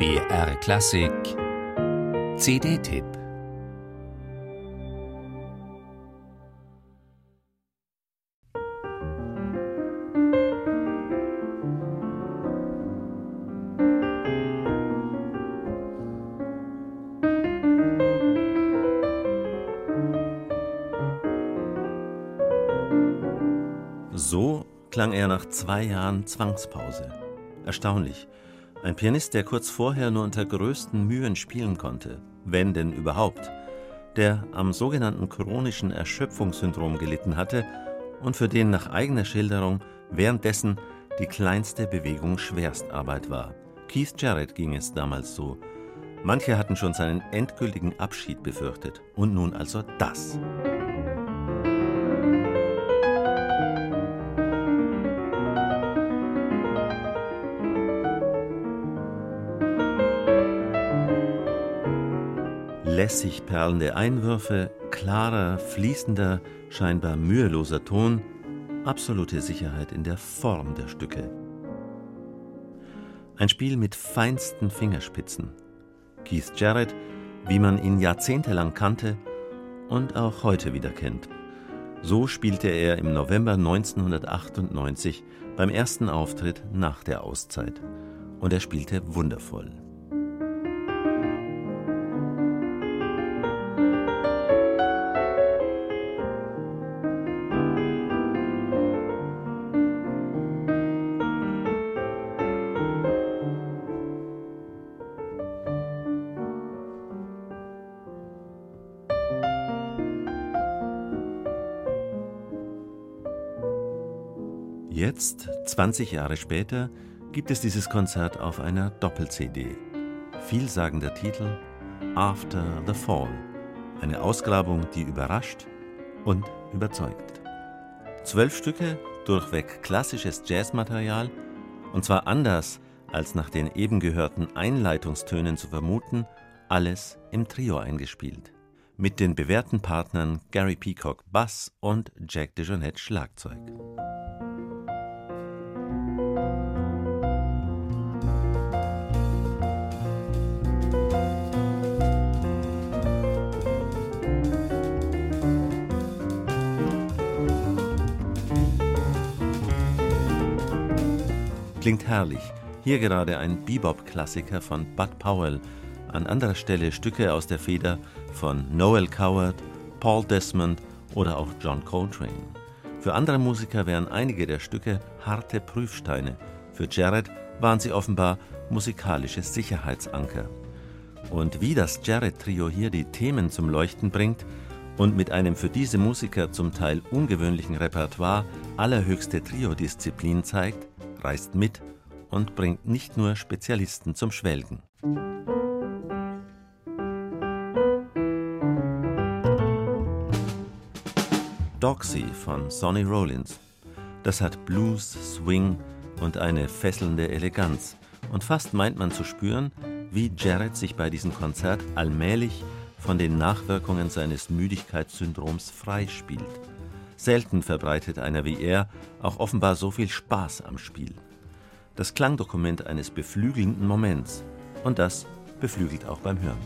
BR Klassik CD-Tipp So klang er nach zwei Jahren Zwangspause. Erstaunlich. Ein Pianist, der kurz vorher nur unter größten Mühen spielen konnte, wenn denn überhaupt, der am sogenannten chronischen Erschöpfungssyndrom gelitten hatte und für den nach eigener Schilderung währenddessen die kleinste Bewegung Schwerstarbeit war. Keith Jarrett ging es damals so. Manche hatten schon seinen endgültigen Abschied befürchtet. Und nun also das. Lässig perlende Einwürfe, klarer, fließender, scheinbar müheloser Ton, absolute Sicherheit in der Form der Stücke. Ein Spiel mit feinsten Fingerspitzen. Keith Jarrett, wie man ihn jahrzehntelang kannte und auch heute wieder kennt. So spielte er im November 1998 beim ersten Auftritt nach der Auszeit. Und er spielte wundervoll. Jetzt, 20 Jahre später, gibt es dieses Konzert auf einer Doppel-CD. Vielsagender Titel After the Fall. Eine Ausgrabung, die überrascht und überzeugt. Zwölf Stücke, durchweg klassisches Jazzmaterial, und zwar anders als nach den eben gehörten Einleitungstönen zu vermuten, alles im Trio eingespielt. Mit den bewährten Partnern Gary Peacock Bass und Jack DeJohnette Schlagzeug. Klingt herrlich. Hier gerade ein Bebop-Klassiker von Bud Powell, an anderer Stelle Stücke aus der Feder von Noel Coward, Paul Desmond oder auch John Coltrane. Für andere Musiker wären einige der Stücke harte Prüfsteine. Für Jared waren sie offenbar musikalische Sicherheitsanker. Und wie das Jared-Trio hier die Themen zum Leuchten bringt und mit einem für diese Musiker zum Teil ungewöhnlichen Repertoire allerhöchste Trio-Disziplin zeigt, reist mit und bringt nicht nur Spezialisten zum Schwelgen. Doxy von Sonny Rollins. Das hat Blues, Swing und eine fesselnde Eleganz. Und fast meint man zu spüren, wie Jared sich bei diesem Konzert allmählich von den Nachwirkungen seines Müdigkeitssyndroms freispielt. Selten verbreitet einer wie er auch offenbar so viel Spaß am Spiel. Das Klangdokument eines beflügelnden Moments. Und das beflügelt auch beim Hören.